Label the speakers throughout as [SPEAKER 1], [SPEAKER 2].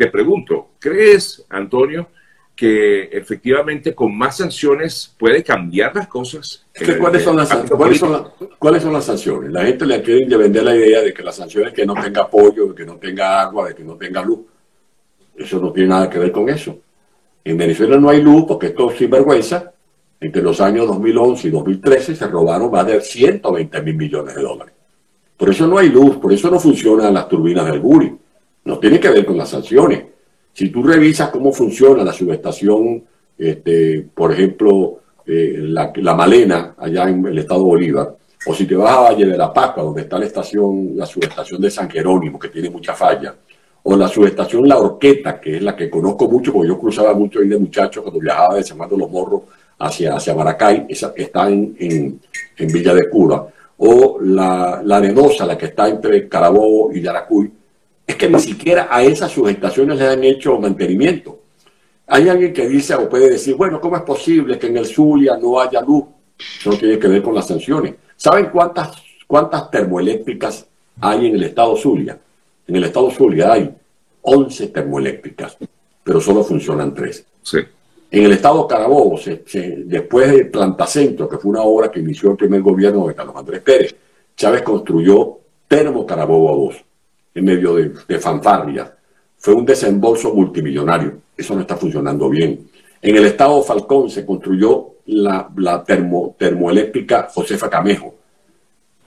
[SPEAKER 1] te pregunto, ¿crees, Antonio, que efectivamente con más sanciones puede cambiar las cosas?
[SPEAKER 2] ¿cuáles, son las, ¿cuáles, son las sanciones? La gente le quiere vender la idea de que las sanciones que no tenga apoyo, de que no tenga agua, de que no tenga luz. Eso no tiene nada que ver con eso. En Venezuela no hay luz porque esto es sinvergüenza. Entre los años 2011 y 2013 se robaron más de 120 mil millones de dólares. Por eso no hay luz, por eso no funcionan las turbinas del Guri. No tiene que ver con las sanciones. Si tú revisas cómo funciona la subestación, este, por ejemplo, eh, la, Malena, allá en el estado Bolívar, o si te vas a Valle de la Pascua, donde está la estación, la subestación de San Jerónimo, que tiene mucha falla, o la subestación La Orqueta, que es la que conozco mucho, porque yo cruzaba mucho ahí de muchachos cuando viajaba de San de los Morros hacia, hacia Maracay, esa que está en, en, Villa de Cuba, o la, la Arenosa, la que está entre Carabobo y Yaracuy, es que ni siquiera a esas subestaciones le han hecho mantenimiento. Hay alguien que dice o puede decir, bueno, ¿cómo es posible que en el Zulia no haya luz? Eso tiene que ver con las sanciones. ¿Saben cuántas, cuántas termoeléctricas hay en el estado Zulia? En el estado Zulia hay 11 termoeléctricas, pero solo funcionan 3.
[SPEAKER 1] Sí.
[SPEAKER 2] En el estado Carabobo, después de Plantacentro, que fue una obra que inició el primer gobierno de Carlos Andrés Pérez, Chávez construyó Termo Carabobo 2 en medio de, de fanfarria. Fue un desembolso multimillonario. Eso no está funcionando bien. En el estado Falcón se construyó la, la termo, termoeléctrica Josefa Camejo.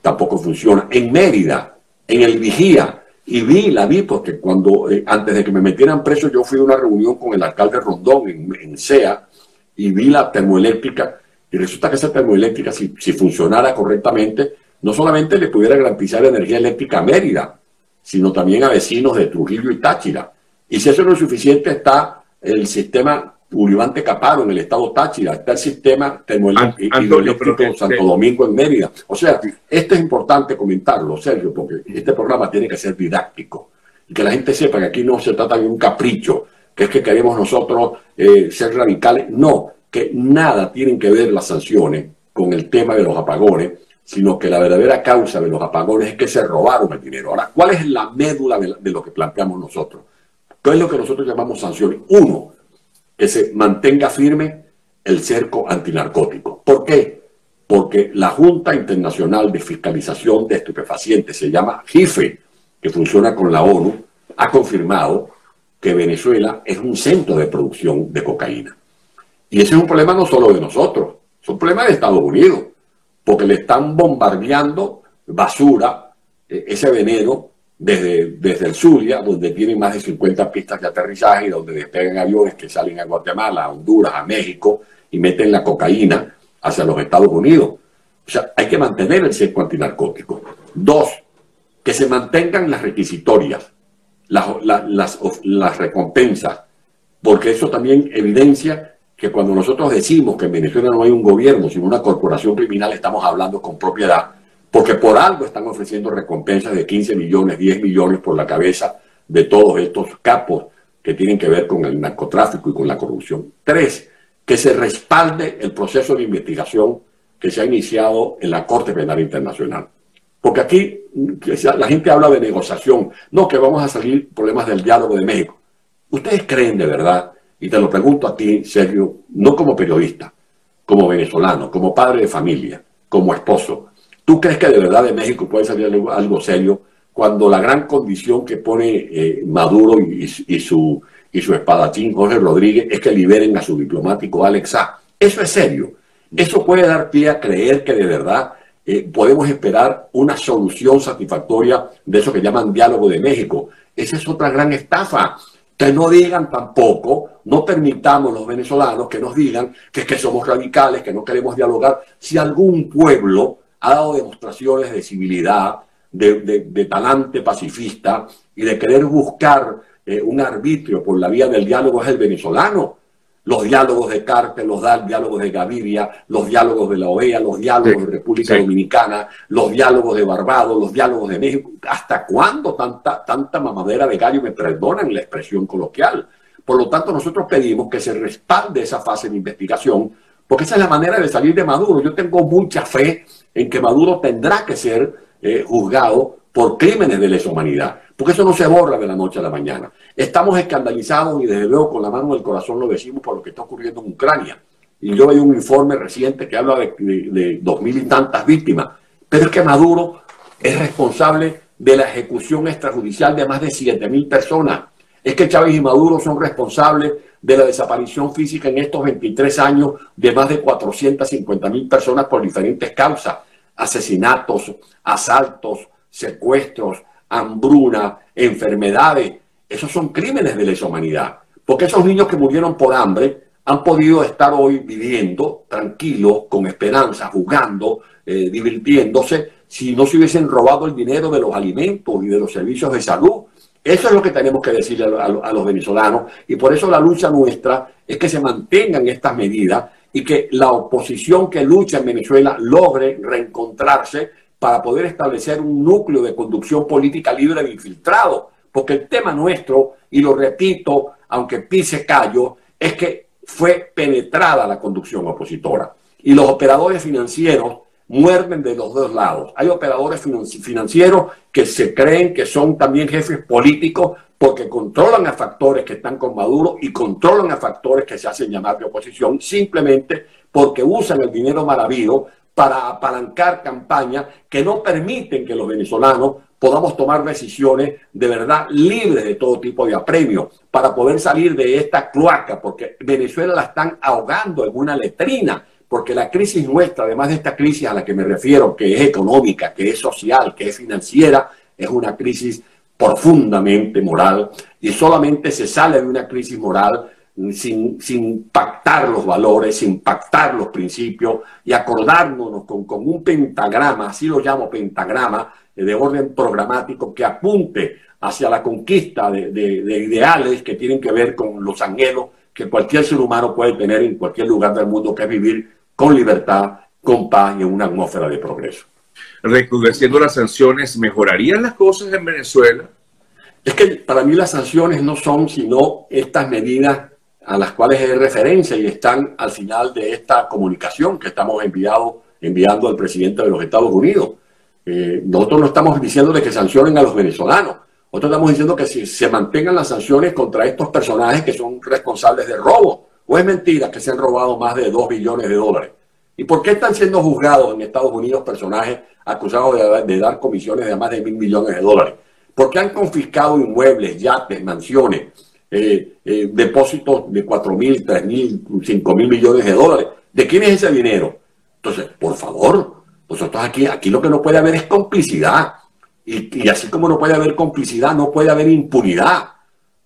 [SPEAKER 2] Tampoco funciona. En Mérida, en el Vigía, y vi, la vi, porque cuando, eh, antes de que me metieran preso, yo fui a una reunión con el alcalde Rondón en, en SEA y vi la termoeléctrica. Y resulta que esa termoeléctrica, si, si funcionara correctamente, no solamente le pudiera garantizar energía eléctrica a Mérida, sino también a vecinos de Trujillo y Táchira. Y si eso no es suficiente, está el sistema Uribante Caparo en el estado Táchira, está el sistema termoeléctrico Santo Domingo en Mérida. O sea, esto es importante comentarlo, Sergio, porque este programa tiene que ser didáctico y que la gente sepa que aquí no se trata de un capricho, que es que queremos nosotros eh, ser radicales. No, que nada tienen que ver las sanciones con el tema de los apagones, sino que la verdadera causa de los apagones es que se robaron el dinero. Ahora, ¿cuál es la médula de, lo que planteamos nosotros? ¿Qué es lo que nosotros llamamos sanciones? Uno, que se mantenga firme el cerco antinarcótico. ¿Por qué? Porque la Junta Internacional de Fiscalización de Estupefacientes, se llama JIFE, que funciona con la ONU, ha confirmado que Venezuela es un centro de producción de cocaína. Y ese es un problema no solo de nosotros, es un problema de Estados Unidos porque le están bombardeando basura, eh, ese veneno, desde, desde el Zulia, donde tienen más de 50 pistas de aterrizaje, donde despegan aviones que salen a Guatemala, a Honduras, a México, y meten la cocaína hacia los Estados Unidos. O sea, hay que mantener el cerco antinarcótico. Dos, que se mantengan las requisitorias, las, las, las recompensas, porque eso también evidencia que cuando nosotros decimos que en Venezuela no hay un gobierno, sino una corporación criminal, estamos hablando con propiedad, porque por algo están ofreciendo recompensas de 15 millones, 10 millones por la cabeza de todos estos capos que tienen que ver con el narcotráfico y con la corrupción. Tres, que se respalde el proceso de investigación que se ha iniciado en la Corte Penal Internacional. Porque aquí la gente habla de negociación, no que vamos a salir problemas del diálogo de México. ¿Ustedes creen de verdad y te lo pregunto a ti, Sergio, no como periodista, como venezolano, como padre de familia, como esposo. ¿Tú crees que de verdad de México puede salir algo, serio cuando la gran condición que pone eh, Maduro y, su, y su espadachín Jorge Rodríguez es que liberen a su diplomático Alex A? Eso es serio. Eso puede dar pie a creer que de verdad eh, podemos esperar una solución satisfactoria de eso que llaman diálogo de México. Esa es otra gran estafa no digan tampoco, no permitamos los venezolanos que nos digan que que somos radicales, que no queremos dialogar. Si algún pueblo ha dado demostraciones de civilidad, de, talante pacifista y de querer buscar eh, un arbitrio por la vía del diálogo es el venezolano los diálogos de Carter, los diálogos de Gaviria, los diálogos de la OEA, los diálogos de República Dominicana, los diálogos de Barbados, los diálogos de México. ¿Hasta cuándo tanta, tanta mamadera de gallo? Me perdonan la expresión coloquial. Por lo tanto, nosotros pedimos que se respalde esa fase de investigación, porque esa es la manera de salir de Maduro. Yo tengo mucha fe en que Maduro tendrá que ser eh, juzgado por crímenes de lesa humanidad, porque eso no se borra de la noche a la mañana. Estamos escandalizados y desde luego con la mano del corazón lo decimos por lo que está ocurriendo en Ucrania. Y yo veo un informe reciente que habla de, dos mil y tantas víctimas, pero es que Maduro es responsable de la ejecución extrajudicial de más de siete mil personas. Es que Chávez y Maduro son responsables de la desaparición física en estos 23 años de más de 450 mil personas por diferentes causas, asesinatos, asaltos, secuestros, hambruna, enfermedades. Esos son crímenes de lesa humanidad. Porque esos niños que murieron por hambre han podido estar hoy viviendo tranquilos, con esperanza, jugando, eh, divirtiéndose, si no se hubiesen robado el dinero de los alimentos y de los servicios de salud eso es lo que tenemos que decirle a, los venezolanos y por eso la lucha nuestra es que se mantengan estas medidas y que la oposición que lucha en Venezuela logre reencontrarse para poder establecer un núcleo de conducción política libre de infiltrados. Porque el tema nuestro, y lo repito, aunque pise callo, es que fue penetrada la conducción opositora. Y los operadores financieros muerden de los dos lados. Hay operadores financieros que se creen que son también jefes políticos porque controlan a factores que están con Maduro y controlan a factores que se hacen llamar de oposición simplemente porque usan el dinero maravilloso para apalancar campañas que no permiten que los venezolanos podamos tomar decisiones de verdad libres de todo tipo de apremio para poder salir de esta cloaca, porque Venezuela la están ahogando en una letrina porque la crisis nuestra, además de esta crisis a la que me refiero, que es económica, que es social, que es financiera, es una crisis profundamente moral y solamente se sale de una crisis moral sin, sin pactar los valores, sin pactar los principios y acordándonos con, con un pentagrama, así lo llamo pentagrama, de orden programático que apunte hacia la conquista de, de ideales que tienen que ver con los anhelos que cualquier ser humano puede tener en cualquier lugar del mundo, que es vivir con libertad, con paz y en una atmósfera de progreso.
[SPEAKER 1] Recrudeciendo las sanciones, ¿mejorarían las cosas en Venezuela?
[SPEAKER 2] Es que para mí las sanciones no son sino estas medidas a las cuales hay referencia y están al final de esta comunicación que estamos enviando al presidente de los Estados Unidos. Eh, nosotros no estamos diciendo de que sancionen a los venezolanos, nosotros estamos diciendo que si se mantengan las sanciones contra estos personajes que son responsables de robo, ¿O es mentira que se han robado más de 2 billones de dólares? ¿Y por qué están siendo juzgados en Estados Unidos personajes acusados de, dar comisiones de más de mil millones de dólares? ¿Por qué han confiscado inmuebles, yates, mansiones, eh, eh, depósitos de 4 mil, 3 mil, 5 mil millones de dólares? ¿De quién es ese dinero? Entonces, por favor, nosotros aquí, aquí lo que no puede haber es complicidad. y así como no puede haber complicidad, no puede haber impunidad.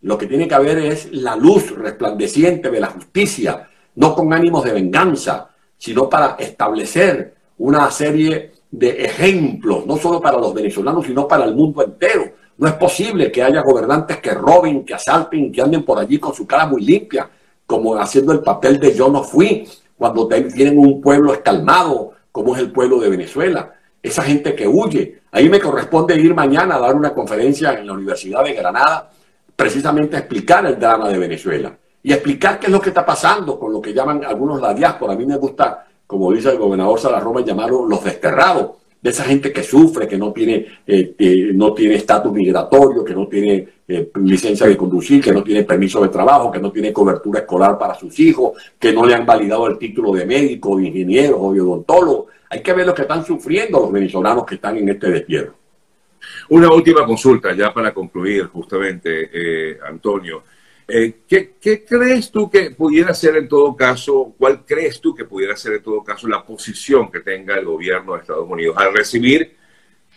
[SPEAKER 2] Lo que tiene que haber es la luz resplandeciente de la justicia, no con ánimos de venganza, sino para establecer una serie de ejemplos, no solo para los venezolanos, sino para el mundo entero. No es posible que haya gobernantes que roben, que asalten, que anden por allí con su cara muy limpia, como haciendo el papel de yo no fui, cuando tienen un pueblo escalmado, como es el pueblo de Venezuela. Esa gente que huye. Ahí me corresponde ir mañana a dar una conferencia en la Universidad de Granada precisamente explicar el drama de Venezuela y explicar qué es lo que está pasando con lo que llaman algunos la diáspora. A mí me gusta, como dice el gobernador Salarroma, llamarlo los desterrados, esa gente que sufre, que no tiene eh, eh, no tiene estatus migratorio, que no tiene eh, licencia de conducir, que no tiene permiso de trabajo, que no tiene cobertura escolar para sus hijos, que no le han validado el título de médico, de ingeniero o de odontólogo. Hay que ver lo que están sufriendo los venezolanos que están en este despierto.
[SPEAKER 1] Una última consulta, ya para concluir, justamente, eh, Antonio. Eh, ¿qué, crees tú que pudiera ser en todo caso, cuál crees tú que pudiera ser en todo caso la posición que tenga el gobierno de Estados Unidos al recibir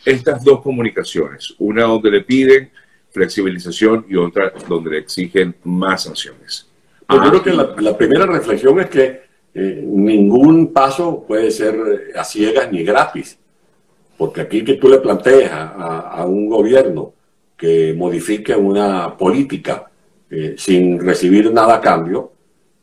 [SPEAKER 1] estas dos comunicaciones? Una donde le piden flexibilización y otra donde le exigen más sanciones.
[SPEAKER 2] Pues yo creo que la, primera reflexión es que eh, ningún paso puede ser a ciegas ni gratis. Porque aquí que tú le planteas a, un gobierno que modifique una política eh, sin recibir nada a cambio,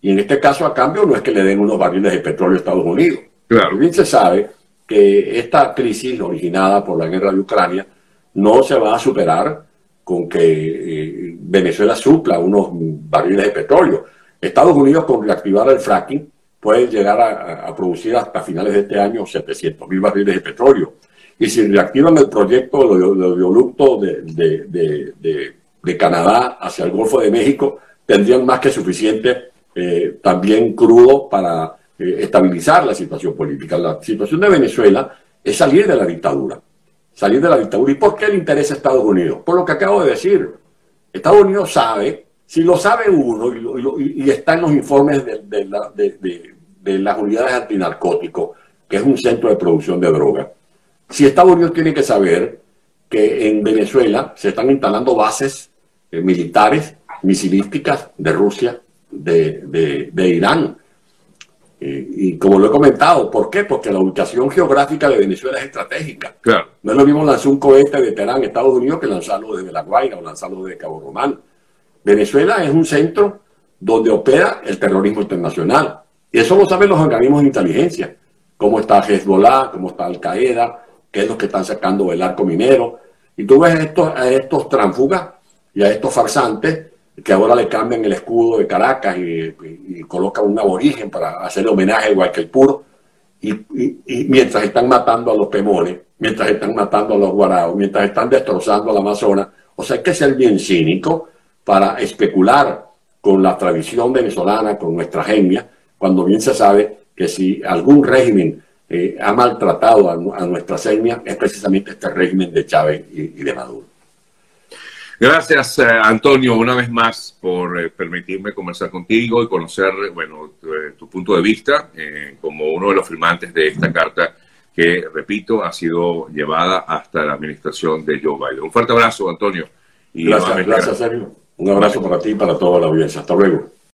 [SPEAKER 2] y en este caso a cambio no es que le den unos barriles de petróleo a Estados Unidos. Claro. Bien se sabe que esta crisis originada por la guerra de Ucrania no se va a superar con que eh, Venezuela supla unos barriles de petróleo. Estados Unidos con reactivar el fracking puede llegar a, a producir hasta finales de este año 700 mil barriles de petróleo. y si reactivan el proyecto del oleoducto de, de, Canadá hacia el Golfo de México, tendrían más que suficiente eh, también crudo para eh, estabilizar la situación política. La situación de Venezuela es salir de la dictadura. Salir de la dictadura. ¿Y por qué le interesa a Estados Unidos? Por lo que acabo de decir. Estados Unidos sabe, si lo sabe uno y, está en los informes de, las unidades antinarcóticos, que es un centro de producción de drogas, si Estados Unidos tiene que saber que en Venezuela se están instalando bases eh, militares, misilísticas de Rusia, de, Irán. Y, como lo he comentado, ¿por qué? Porque la ubicación geográfica de Venezuela es estratégica. Claro. No es lo mismo lanzar un cohete de Teherán, Estados Unidos, que lanzarlo desde La Guaira o lanzarlo desde Cabo Román. Venezuela es un centro donde opera el terrorismo internacional. Y eso lo saben los organismos de inteligencia. Cómo está Hezbollah, cómo está Al Qaeda, qué es lo que están sacando del arco minero. Y tú ves estos, a estos tránfugas y a estos farsantes que ahora le cambian el escudo de Caracas y, colocan un aborigen para hacerle homenaje igual que el puro. Y, mientras están matando a los pemones, mientras están matando a los guaraos, mientras están destrozando al Amazonas, o sea, hay que ser bien cínico para especular con la tradición venezolana, con nuestra genia, cuando bien se sabe que si algún régimen eh, ha maltratado a, nuestra etnia, es precisamente este régimen de Chávez y, de Maduro.
[SPEAKER 1] Gracias, eh, Antonio, una vez más por eh, permitirme conversar contigo y conocer, bueno, tu, punto de vista como uno de los firmantes de esta carta que, repito, ha sido llevada hasta la administración de Joe Biden. Un fuerte abrazo, Antonio.
[SPEAKER 2] Y gracias, gracias, Sergio. Un abrazo para ti y para toda la audiencia. Hasta luego.